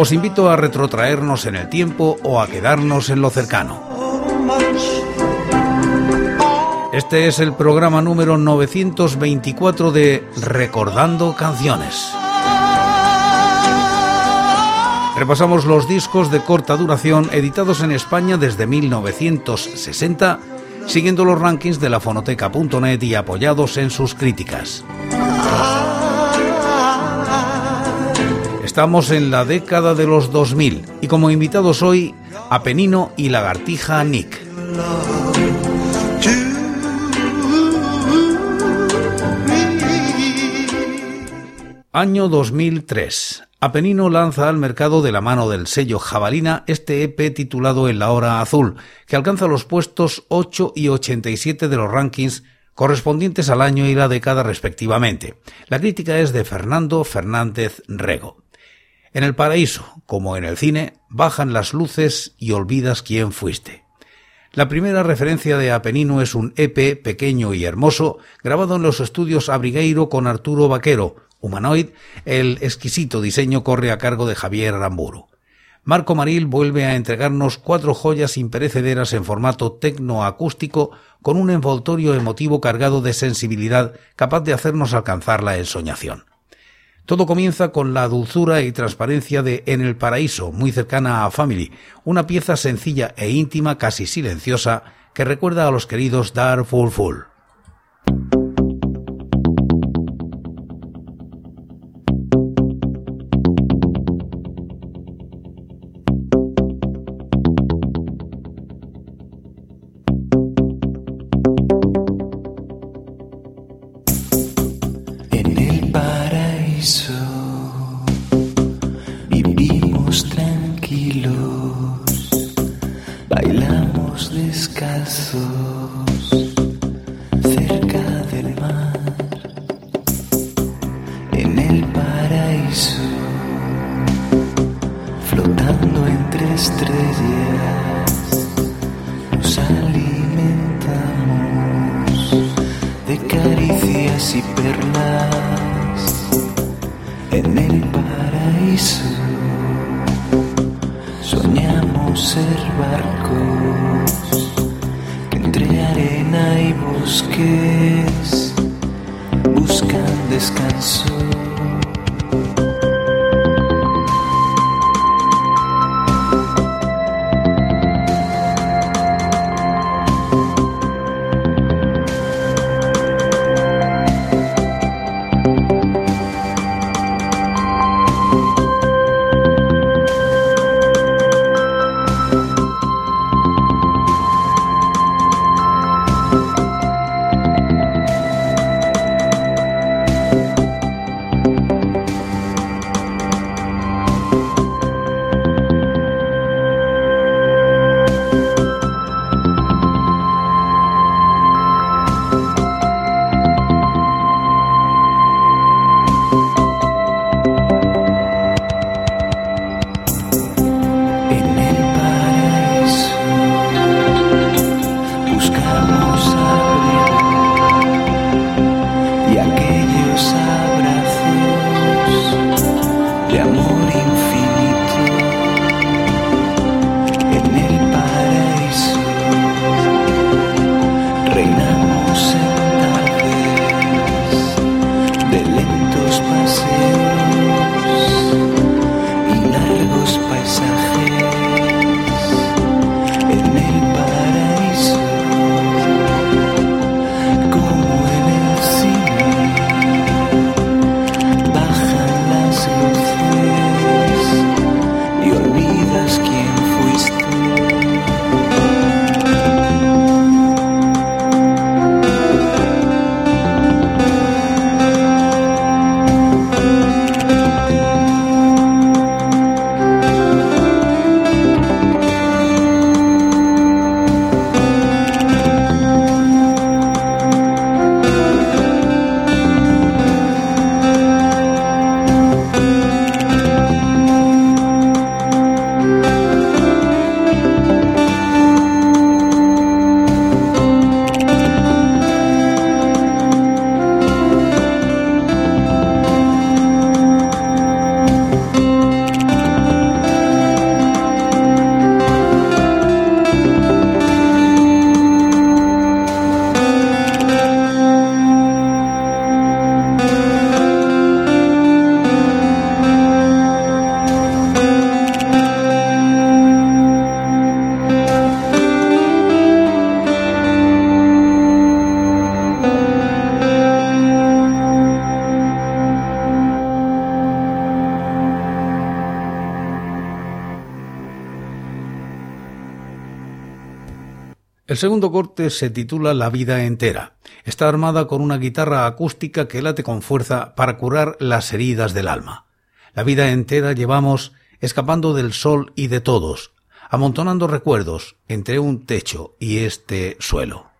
Os invito a retrotraernos en el tiempo o a quedarnos en lo cercano. Este es el programa número 924 de Recordando Canciones. Repasamos los discos de corta duración editados en España desde 1960, siguiendo los rankings de la fonoteca.net y apoyados en sus críticas. Estamos en la década de los 2000 y como invitados hoy, Apenino y Lagartija Nick. Año 2003. Apenino lanza al mercado de la mano del sello Jabalina este EP titulado En la Hora Azul, que alcanza los puestos 8 y 87 de los rankings correspondientes al año y la década respectivamente. La crítica es de Fernando Fernández Rego. En el paraíso, como en el cine, bajan las luces y olvidas quién fuiste. La primera referencia de Apenino es un EP pequeño y hermoso, grabado en los estudios Abrigueiro con Arturo Vaquero, Humanoid, el exquisito diseño corre a cargo de Javier Aramburu. Marco Maril vuelve a entregarnos cuatro joyas imperecederas en formato tecnoacústico con un envoltorio emotivo cargado de sensibilidad capaz de hacernos alcanzar la ensoñación. Todo comienza con la dulzura y transparencia de En el Paraíso, muy cercana a Family, una pieza sencilla e íntima, casi silenciosa, que recuerda a los queridos Dar Full Full. estrellas nos alimentamos de caricias y perlas en el paraíso. Soñamos ser barcos que entre arena y bosques buscan descanso. Segundo corte se titula La vida entera. Está armada con una guitarra acústica que late con fuerza para curar las heridas del alma. La vida entera llevamos escapando del sol y de todos, amontonando recuerdos entre un techo y este suelo.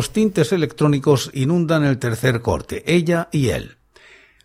Los tintes electrónicos inundan el tercer corte, ella y él.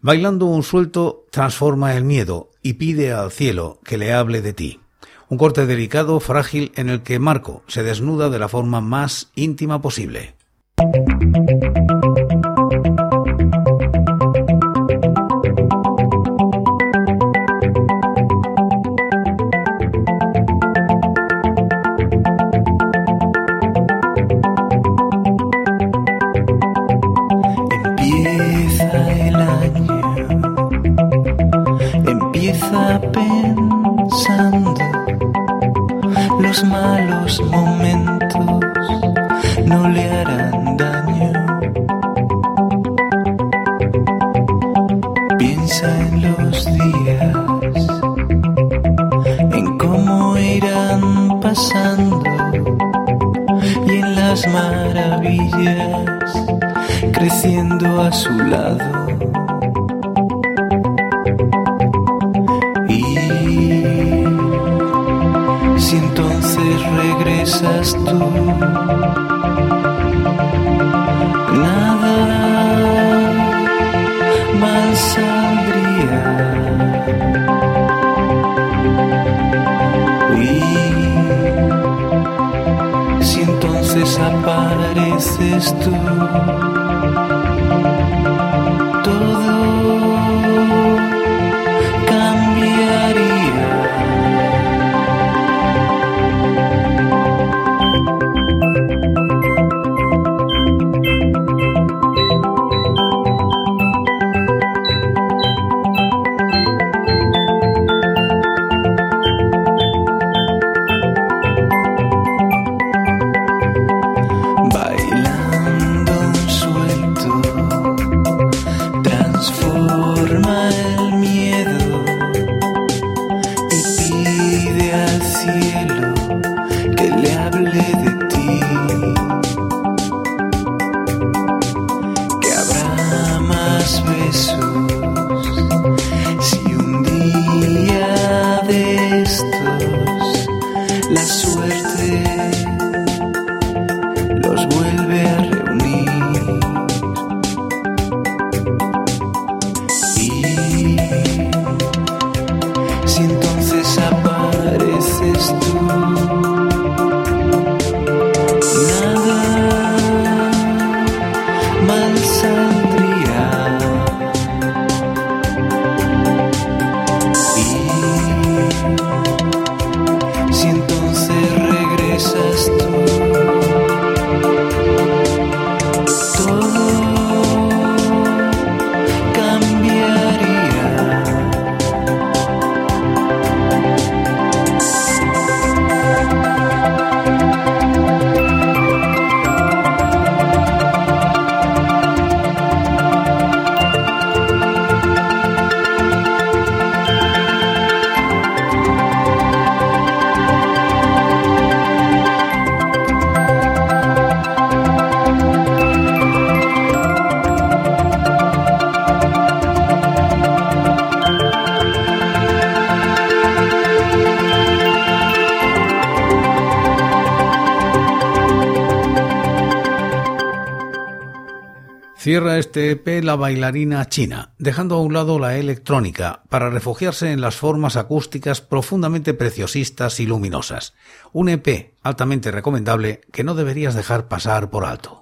Bailando un suelto transforma el miedo y pide al cielo que le hable de ti. Un corte delicado, frágil, en el que Marco se desnuda de la forma más íntima posible. disseste tu. Cierra este EP la bailarina china, dejando a un lado la electrónica para refugiarse en las formas acústicas profundamente preciosistas y luminosas. Un EP altamente recomendable que no deberías dejar pasar por alto.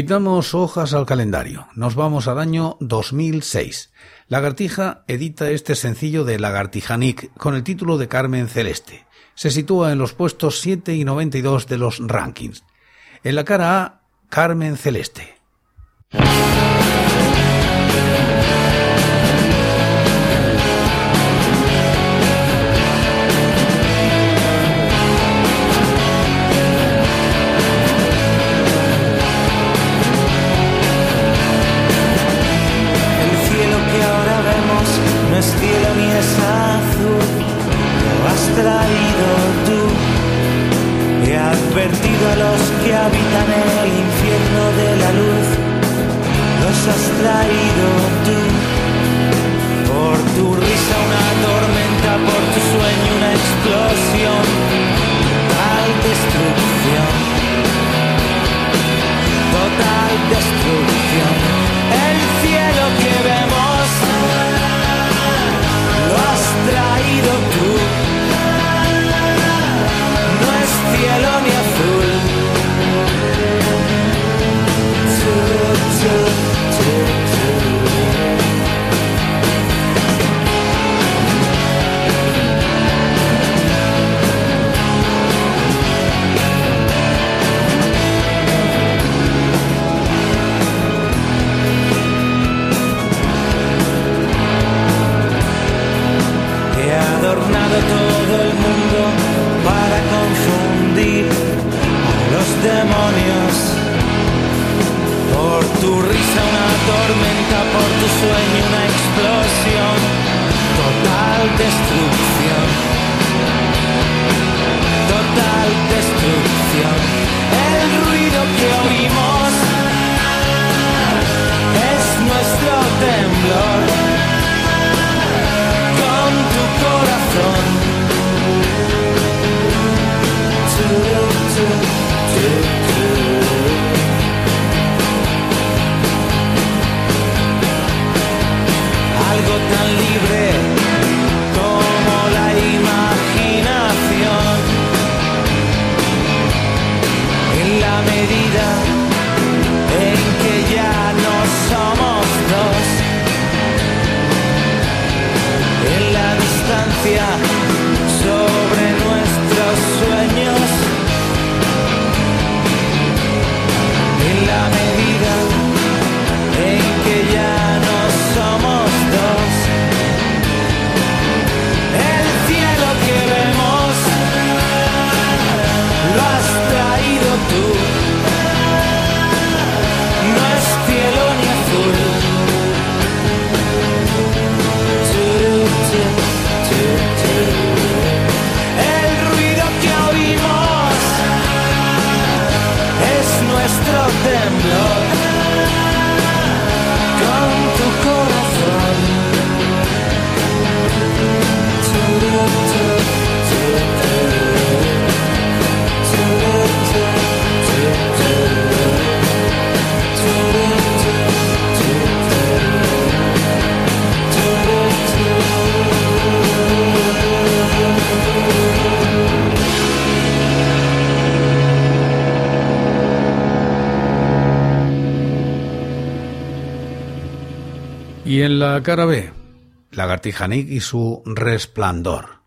Quitamos hojas al calendario. Nos vamos al año 2006. Lagartija edita este sencillo de Lagartija Nick con el título de Carmen Celeste. Se sitúa en los puestos 7 y 92 de los rankings. En la cara A, Carmen Celeste. A los que habitan el infierno de la luz, los has traído tú. Por tu risa una tormenta, por tu sueño una explosión, total destrucción, total destrucción. Adornado todo el la cara B, Lagartija y su resplandor.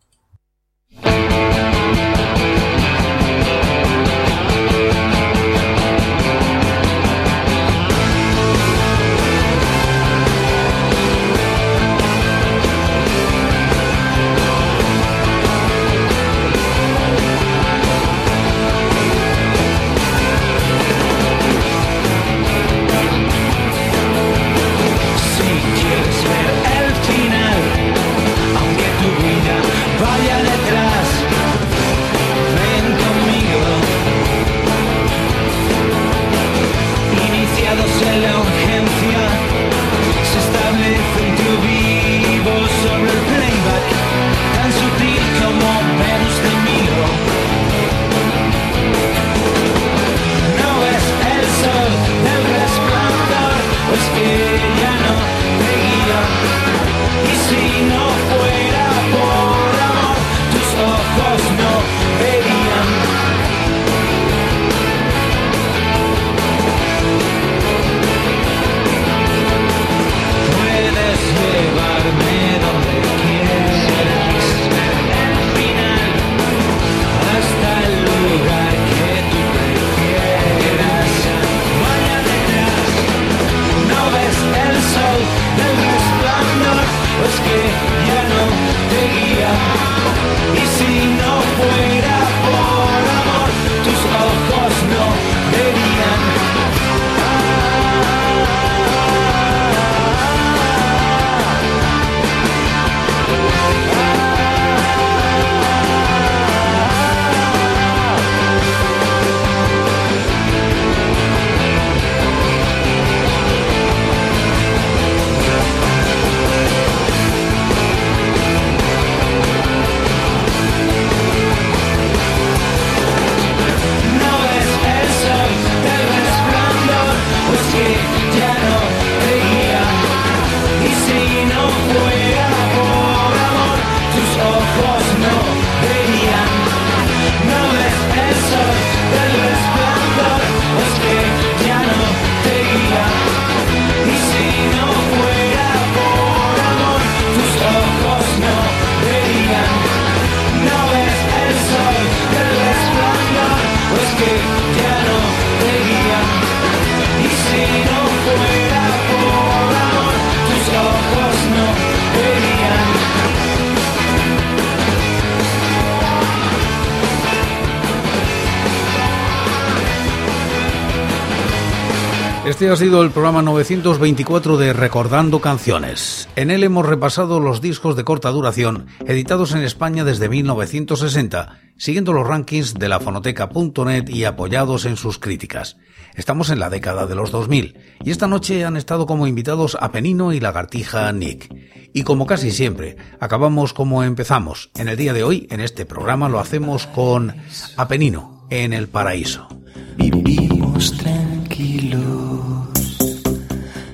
Este ha sido el programa 924 de Recordando Canciones. En él hemos repasado los discos de corta duración editados en España desde 1960, siguiendo los rankings de la fonoteca.net y apoyados en sus críticas. Estamos en la década de los 2000 y esta noche han estado como invitados Apenino y Lagartija Nick. Y como casi siempre, acabamos como empezamos. En el día de hoy, en este programa, lo hacemos con Apenino en el paraíso. Vivimos tranquilos,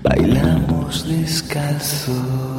bailamos. Descalzos